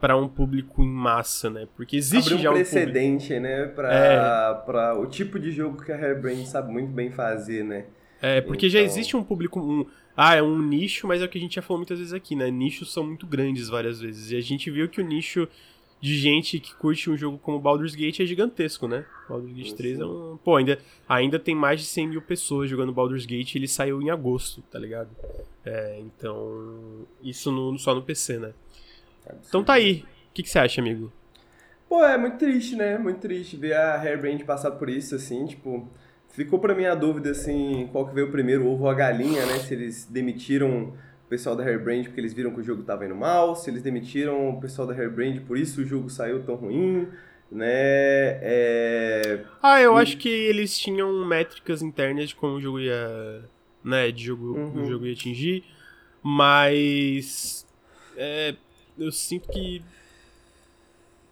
para um público em massa, né? Porque existe Abre um já um precedente, público... né, para é... o tipo de jogo que a Hairbrain sabe muito bem fazer, né? É, porque então... já existe um público um, ah, é um nicho, mas é o que a gente já falou muitas vezes aqui, né? Nichos são muito grandes várias vezes. E a gente viu que o nicho de gente que curte um jogo como Baldur's Gate é gigantesco, né? Baldur's Gate 3 é um. Pô, ainda, ainda tem mais de 100 mil pessoas jogando Baldur's Gate e ele saiu em agosto, tá ligado? É, então. Isso no, só no PC, né? Então tá aí. O que, que você acha, amigo? Pô, é muito triste, né? Muito triste ver a Hairbrand passar por isso, assim, tipo. Ficou pra mim a dúvida, assim, qual que veio primeiro, o ovo ou a galinha, né? Se eles demitiram pessoal da Hairbrand porque eles viram que o jogo estava indo mal, se eles demitiram o pessoal da Hairbrand por isso o jogo saiu tão ruim, né? É... Ah, eu e... acho que eles tinham métricas internas de como o jogo ia, né, de jogo, uhum. o jogo ia atingir, mas é, eu sinto que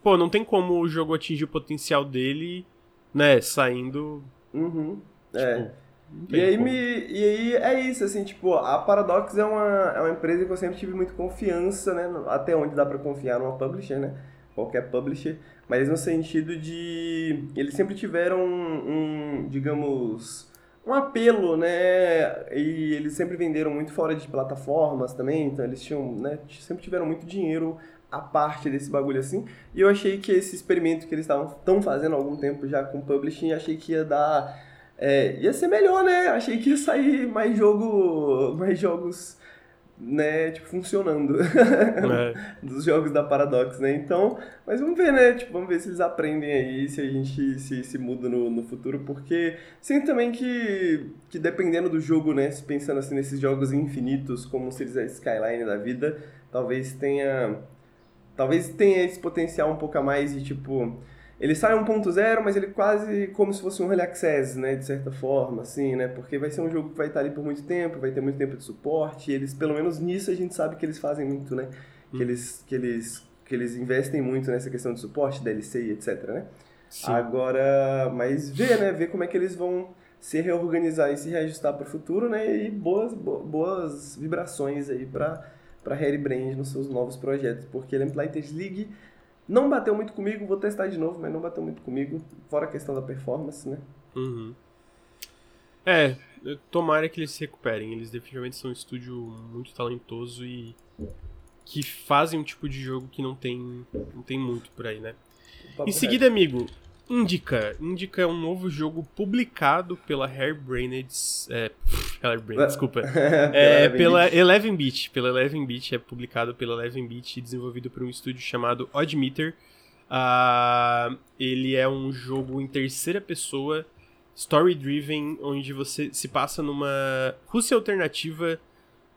pô, não tem como o jogo atingir o potencial dele, né, saindo Uhum. É. Tipo, é. E aí, me, e aí é isso, assim, tipo, a Paradox é uma, é uma empresa que eu sempre tive muito confiança, né? Até onde dá para confiar numa publisher, né? Qualquer publisher. Mas no sentido de. Eles sempre tiveram um, um digamos. Um apelo, né? E eles sempre venderam muito fora de plataformas também, então eles tinham, né? Sempre tiveram muito dinheiro a parte desse bagulho assim. E eu achei que esse experimento que eles estavam fazendo há algum tempo já com publishing, achei que ia dar é, ia ser melhor, né? Achei que ia sair mais jogo, mais jogos, né, tipo, funcionando. É. Dos jogos da Paradox, né? Então, mas vamos ver, né? Tipo, vamos ver se eles aprendem aí, se a gente se, se muda no, no futuro, porque sinto também que, que dependendo do jogo, né? Se pensando assim nesses jogos infinitos, como se eles é Skyline da vida, talvez tenha. Talvez tenha esse potencial um pouco a mais de tipo ele sai 1.0, mas ele quase como se fosse um Early Access, né, de certa forma, assim, né, porque vai ser um jogo que vai estar ali por muito tempo, vai ter muito tempo de suporte, eles, pelo menos nisso, a gente sabe que eles fazem muito, né, hum. que, eles, que, eles, que eles investem muito nessa questão de suporte, DLC e etc, né. Sim. Agora, mas ver, né, ver como é que eles vão se reorganizar e se reajustar para o futuro, né, e boas, boas vibrações aí para para Harry Brand nos seus novos projetos, porque Lamplighters League não bateu muito comigo, vou testar de novo, mas não bateu muito comigo, fora a questão da performance, né? Uhum. É, tomara que eles se recuperem. Eles definitivamente são um estúdio muito talentoso e que fazem um tipo de jogo que não tem, não tem muito por aí, né? Em seguida, amigo, Indica. Indica é um novo jogo publicado pela Hairbrained. É, Hairbrained, desculpa. é, pela Eleven Beat. Pela Eleven Beat, é publicado pela Eleven Beat e desenvolvido por um estúdio chamado Oddmeter. Uh, ele é um jogo em terceira pessoa, story-driven, onde você se passa numa Rússia alternativa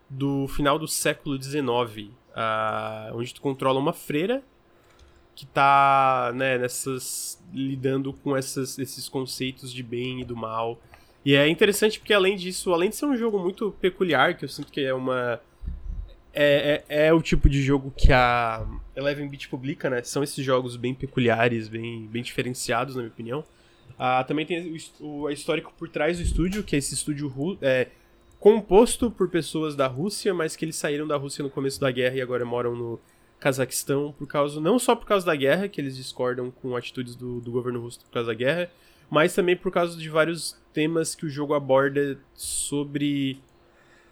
do final do século XIX, uh, ah, onde tu controla uma freira que tá, né, nessas lidando com essas, esses conceitos de bem e do mal. E é interessante porque além disso, além de ser um jogo muito peculiar, que eu sinto que é uma é, é, é o tipo de jogo que a Eleven Bit publica, né? São esses jogos bem peculiares, bem, bem diferenciados, na minha opinião. Ah, também tem o, o histórico por trás do estúdio, que é esse estúdio é, composto por pessoas da Rússia, mas que eles saíram da Rússia no começo da guerra e agora moram no, Cazaquistão por causa não só por causa da guerra, que eles discordam com atitudes do, do governo russo por causa da guerra, mas também por causa de vários temas que o jogo aborda sobre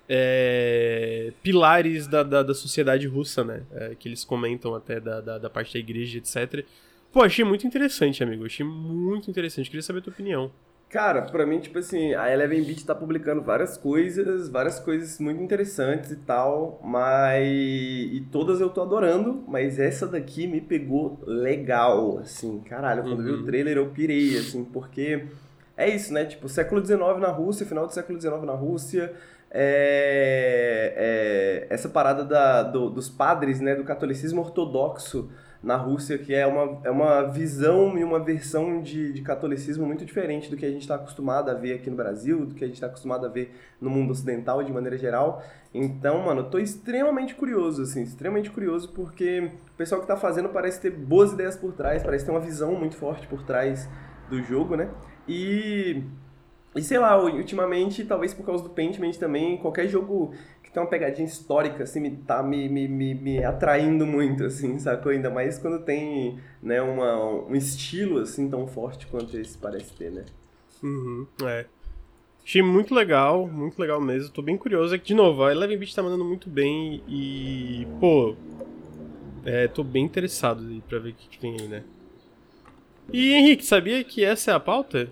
é, pilares da, da, da, sociedade russa, né? É, que eles comentam até da, da, da, parte da igreja, etc. Pô, achei muito interessante, amigo. Achei muito interessante. Queria saber a tua opinião. Cara, pra mim, tipo assim, a Eleven Beat tá publicando várias coisas, várias coisas muito interessantes e tal, mas. E todas eu tô adorando, mas essa daqui me pegou legal, assim, caralho. Quando uhum. vi o trailer eu pirei, assim, porque é isso, né? Tipo, século XIX na Rússia, final do século XIX na Rússia, é, é, essa parada da, do, dos padres, né, do catolicismo ortodoxo na Rússia, que é uma, é uma visão e uma versão de, de catolicismo muito diferente do que a gente está acostumado a ver aqui no Brasil, do que a gente está acostumado a ver no mundo ocidental de maneira geral. Então, mano, eu tô extremamente curioso, assim, extremamente curioso, porque o pessoal que tá fazendo parece ter boas ideias por trás, parece ter uma visão muito forte por trás do jogo, né? E. E sei lá, ultimamente, talvez por causa do Paintment também, qualquer jogo que tem uma pegadinha histórica, assim, me, tá me, me, me, me atraindo muito, assim, sacou? Ainda mais quando tem, né, uma, um estilo, assim, tão forte quanto esse parece ter, né? Uhum, é. Achei muito legal, muito legal mesmo. Tô bem curioso. É que, de novo, a Eleven Beat tá mandando muito bem e, pô, é, tô bem interessado pra ver o que, que tem aí, né? E Henrique, sabia que essa é a pauta?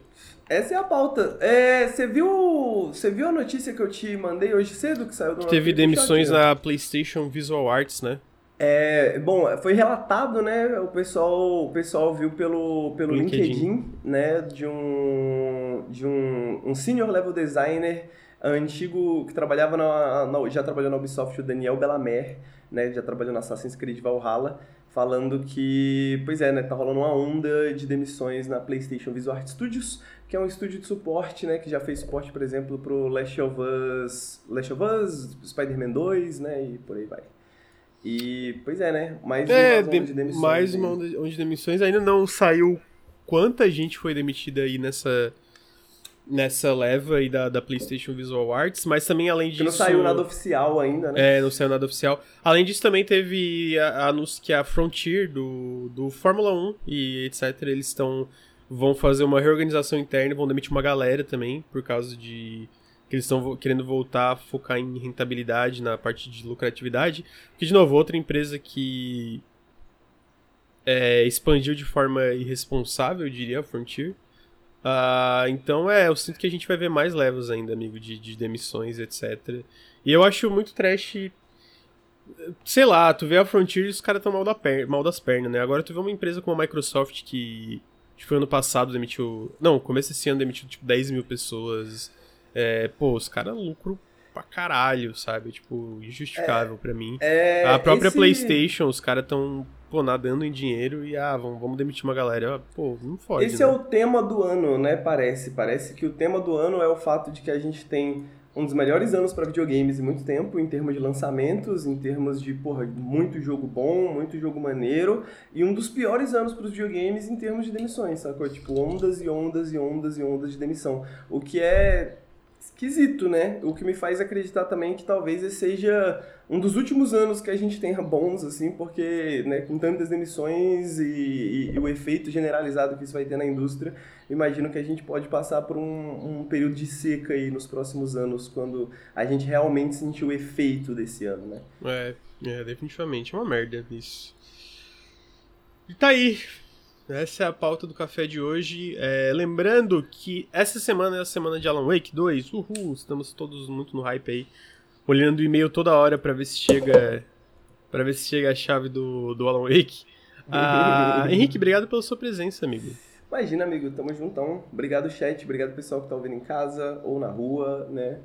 Essa é a pauta. É, você viu, você viu a notícia que eu te mandei hoje cedo que saiu do Teve demissões na PlayStation Visual Arts, né? É, bom, foi relatado, né? O pessoal, o pessoal viu pelo, pelo LinkedIn. LinkedIn, né? De um, de um, um senior level designer antigo que trabalhava na, na, já trabalhou na Ubisoft, o Daniel Belamer, né? Já trabalhou na Assassin's Creed Valhalla, falando que, pois é, né? Tá rolando uma onda de demissões na PlayStation Visual Art Studios, que é um estúdio de suporte, né? Que já fez suporte, por exemplo, pro Last of Us, Last of Us, Spider-Man 2, né? E por aí vai. E, pois é, né? Mais é, uma onda de demissões. Mais uma onda de demissões. Ainda não saiu quanta gente foi demitida aí nessa nessa leva aí da, da PlayStation Visual Arts, mas também além disso... Que não saiu nada oficial ainda, né? É, não saiu nada oficial. Além disso, também teve anúncio que a Frontier do, do Fórmula 1 e etc, eles estão... vão fazer uma reorganização interna, vão demitir uma galera também, por causa de que eles estão querendo voltar a focar em rentabilidade na parte de lucratividade. Que, de novo, outra empresa que é, expandiu de forma irresponsável, eu diria, a Frontier. Uh, então, é, eu sinto que a gente vai ver mais levels ainda, amigo, de, de demissões, etc. E eu acho muito trash. Sei lá, tu vê a Frontier e os caras estão mal, da mal das pernas, né? Agora tu vê uma empresa como a Microsoft que, que foi ano passado, demitiu. Não, começo desse ano demitiu tipo 10 mil pessoas. É, pô, os caras lucram pra caralho, sabe? Tipo, injustificável é, pra mim. É, a própria esse... PlayStation, os caras tão pô, nadando em dinheiro e, ah, vamos, vamos demitir uma galera. Pô, não fode. Esse é né? é o tema do ano, né? Parece. Parece que o tema do ano é o fato de que a gente tem um dos melhores anos para videogames em muito tempo, em termos de lançamentos, em termos de, porra, muito jogo bom, muito jogo maneiro, e um dos piores anos para os videogames em termos de demissões, sacou? Tipo, ondas e ondas e ondas e ondas de demissão. O que é esquisito, né? O que me faz acreditar também que talvez esse seja um dos últimos anos que a gente tenha bons, assim, porque né, com tantas demissões e, e, e, o efeito generalizado que isso vai ter na indústria, imagino que a gente pode passar por um, um, período de seca aí nos próximos anos, quando a gente realmente sentir o efeito desse ano, né? É, é definitivamente é uma merda isso. E tá aí, essa é a pauta do café de hoje. É, lembrando que essa semana é a semana de Alan Wake 2. Uhul, estamos todos muito no hype aí. Olhando o e-mail toda hora para ver se chega para ver se chega a chave do, do Alan Wake. Ah, Henrique, obrigado pela sua presença, amigo. Imagina, amigo, tamo juntão. Obrigado, chat. Obrigado, pessoal que tá ouvindo em casa ou na rua, né?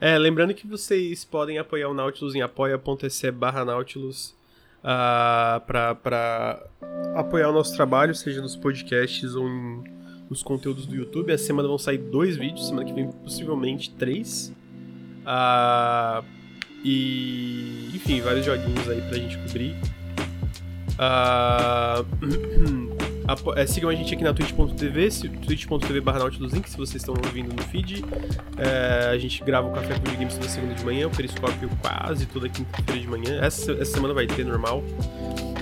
É, lembrando que vocês podem apoiar o Nautilus em apoia.se barra Nautilus uh, para apoiar o nosso trabalho, seja nos podcasts ou em, nos conteúdos do YouTube. Essa semana vão sair dois vídeos, semana que vem possivelmente três. Uh, e enfim, vários joguinhos aí pra gente cobrir. Uh, É, sigam a gente aqui na twitch.tv, twitch.tv barra Nautilus se vocês estão ouvindo no feed. É, a gente grava o Café com Games toda segunda de manhã, o Periscópio quase toda quinta-feira de manhã. Essa, essa semana vai ter, normal.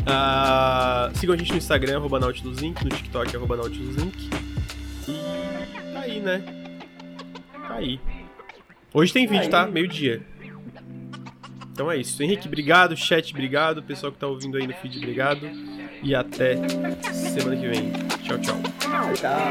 Uh, sigam a gente no Instagram, arroba no TikTok, arroba E tá aí, né? Tá aí. Hoje tem vídeo, tá? Meio-dia. Então é isso. Henrique, obrigado. Chat, obrigado. Pessoal que tá ouvindo aí no feed, obrigado e até semana que vem. Tchau, tchau. Tchau.